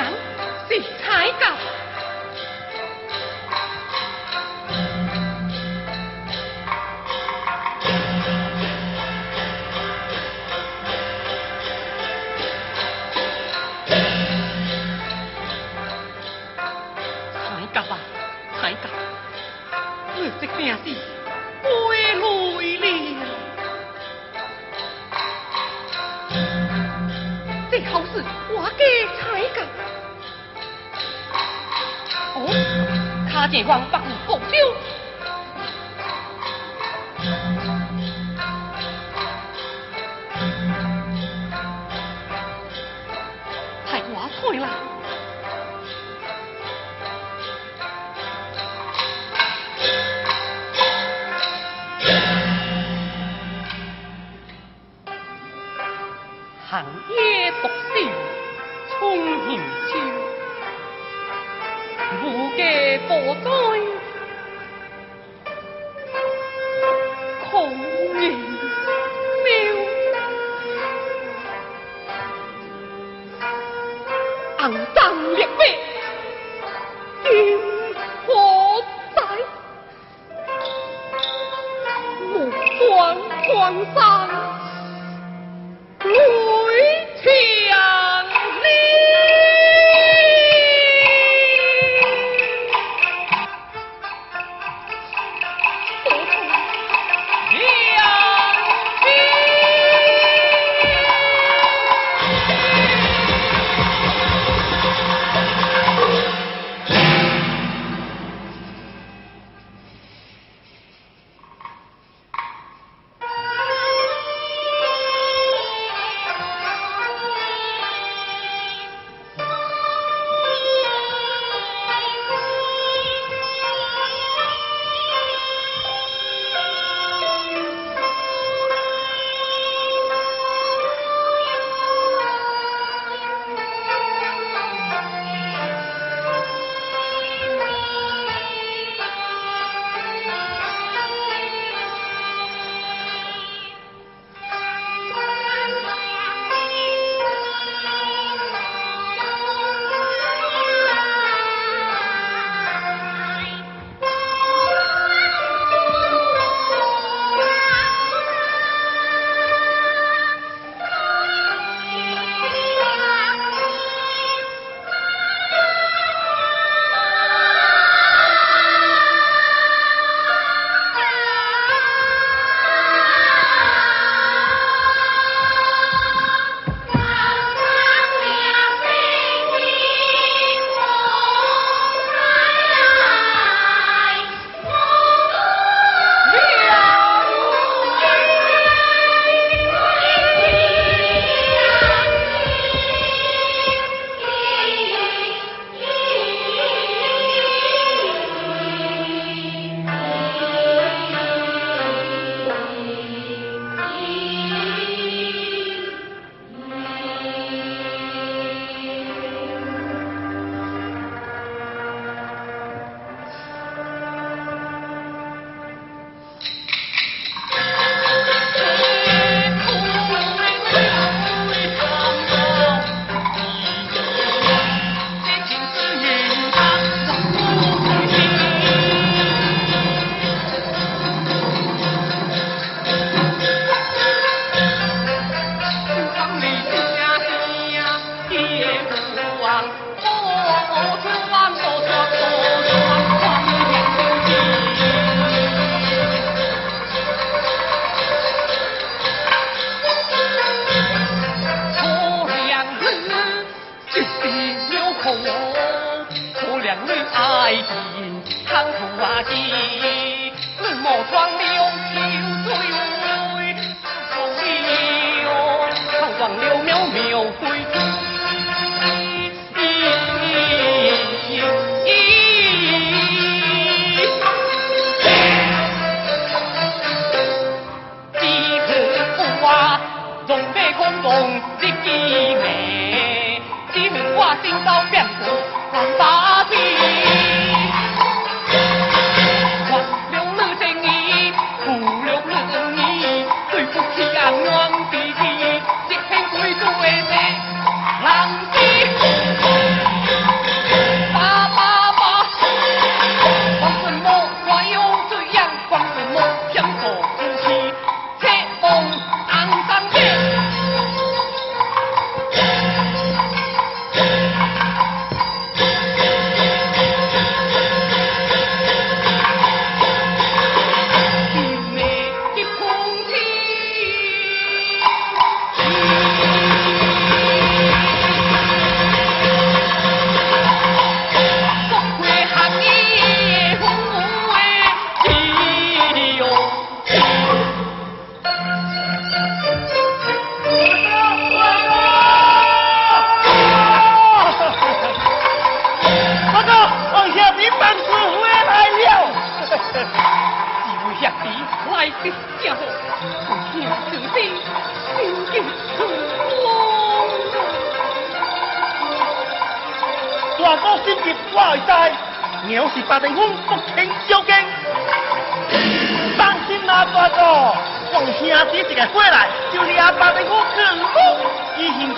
นั้น สิท้ายกับ 借光，百 Hoàng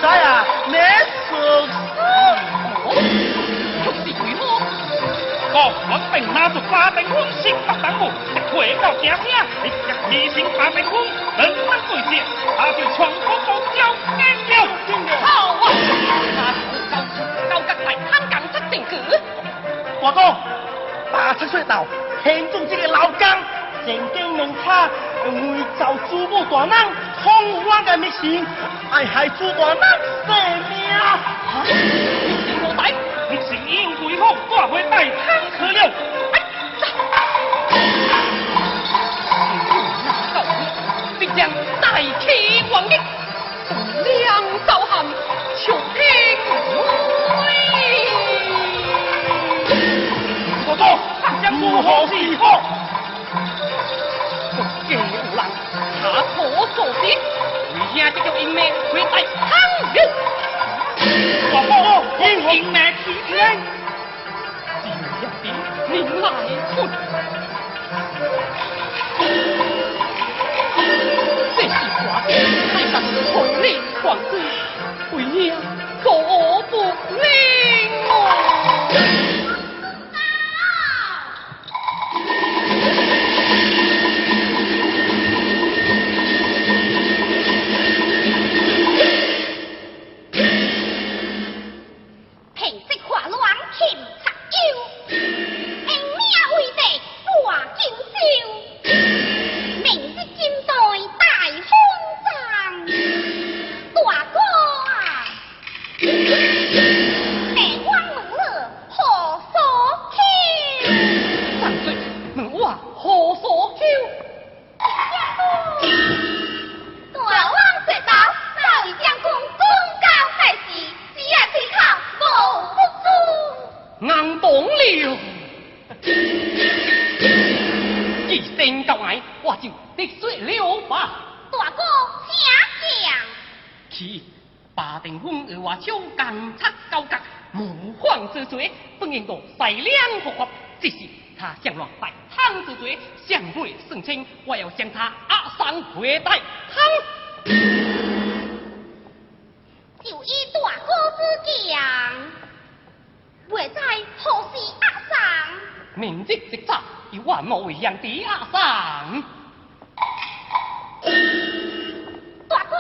啥呀？那是我是鬼魔，各我兵拿着八百军，心不胆固，回到家乡，一家提心八百军，人生对决，他就全过高桥，干掉金牛。好啊，那高高高在汉江出阵去。我讲八七岁到，听中这个老姜，神经能差，为造祖母大囊。封我的迷信爱害主我人性命啊？你是你是因为我汉为爱拼了演这个英妹会在抗日，我靠英英妹出天，一定要顶命来拼。这是我的海誓山盟，为了祖国你。硬绑了。一声告来，我就得水了吧。大哥，请讲。去，把定风儿我手干擦高格，莫慌之罪，不应我再两个法。这是他向我拜汤之罪，向会圣清，我要将他押上回拜汤。名日即早，以万我为养的阿桑。大哥，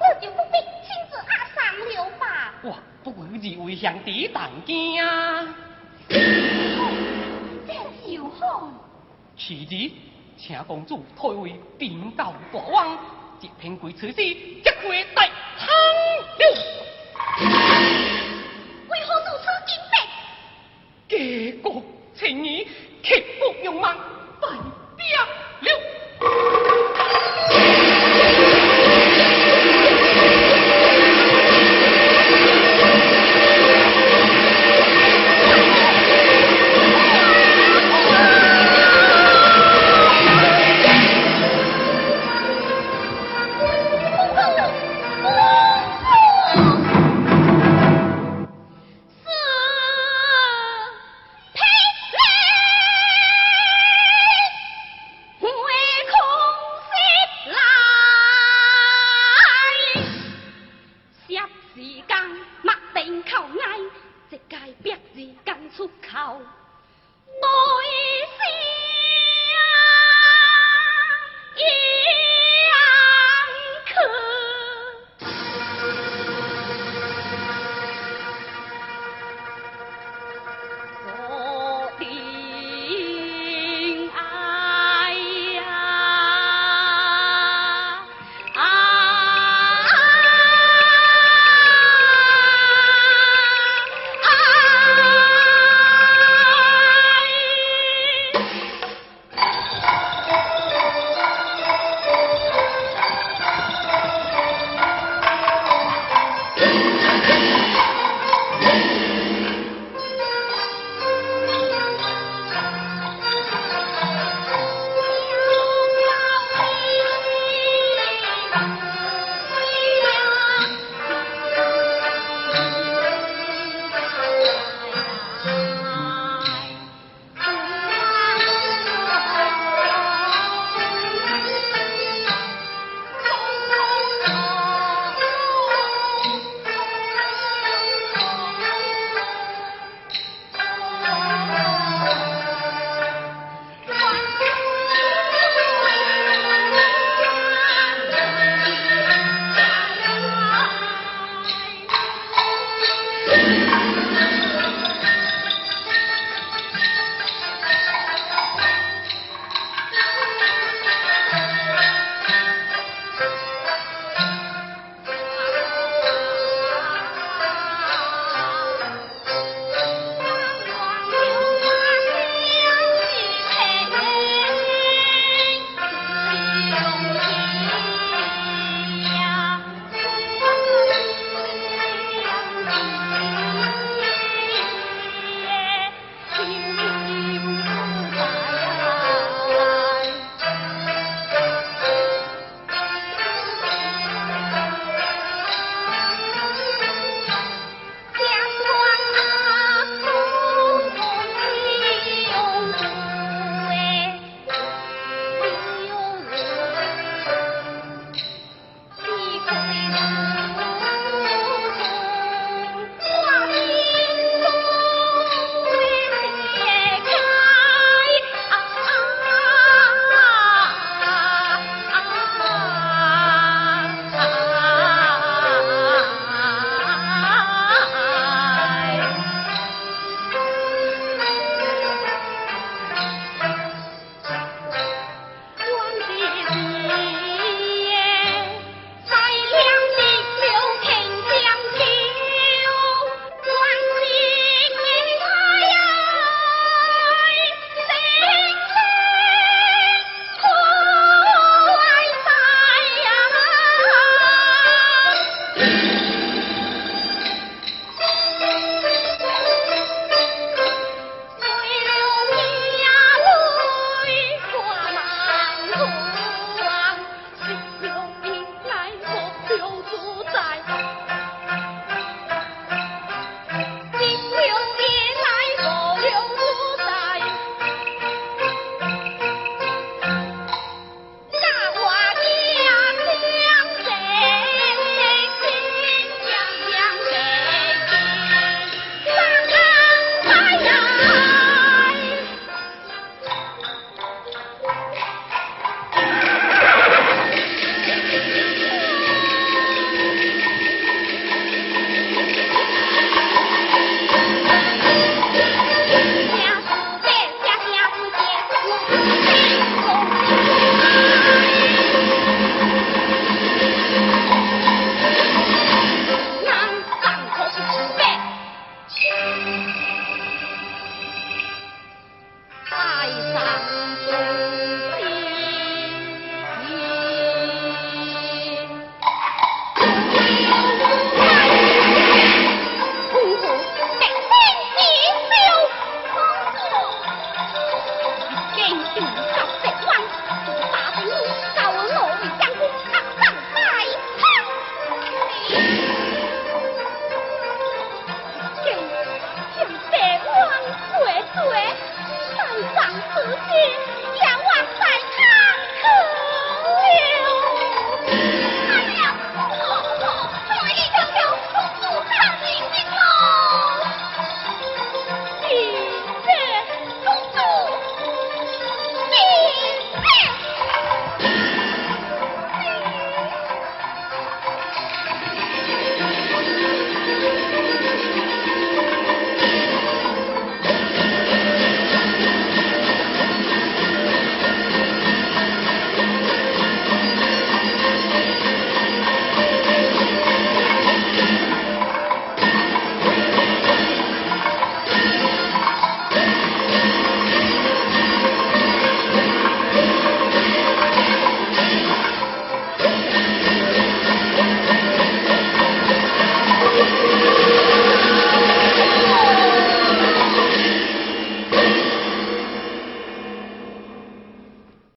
我就不必亲自阿桑了吧？哇，不过二位兄弟当惊啊！真就好。其实，请公主退位禀告国王，一片贵此事，一会大亨了。为何如此精明？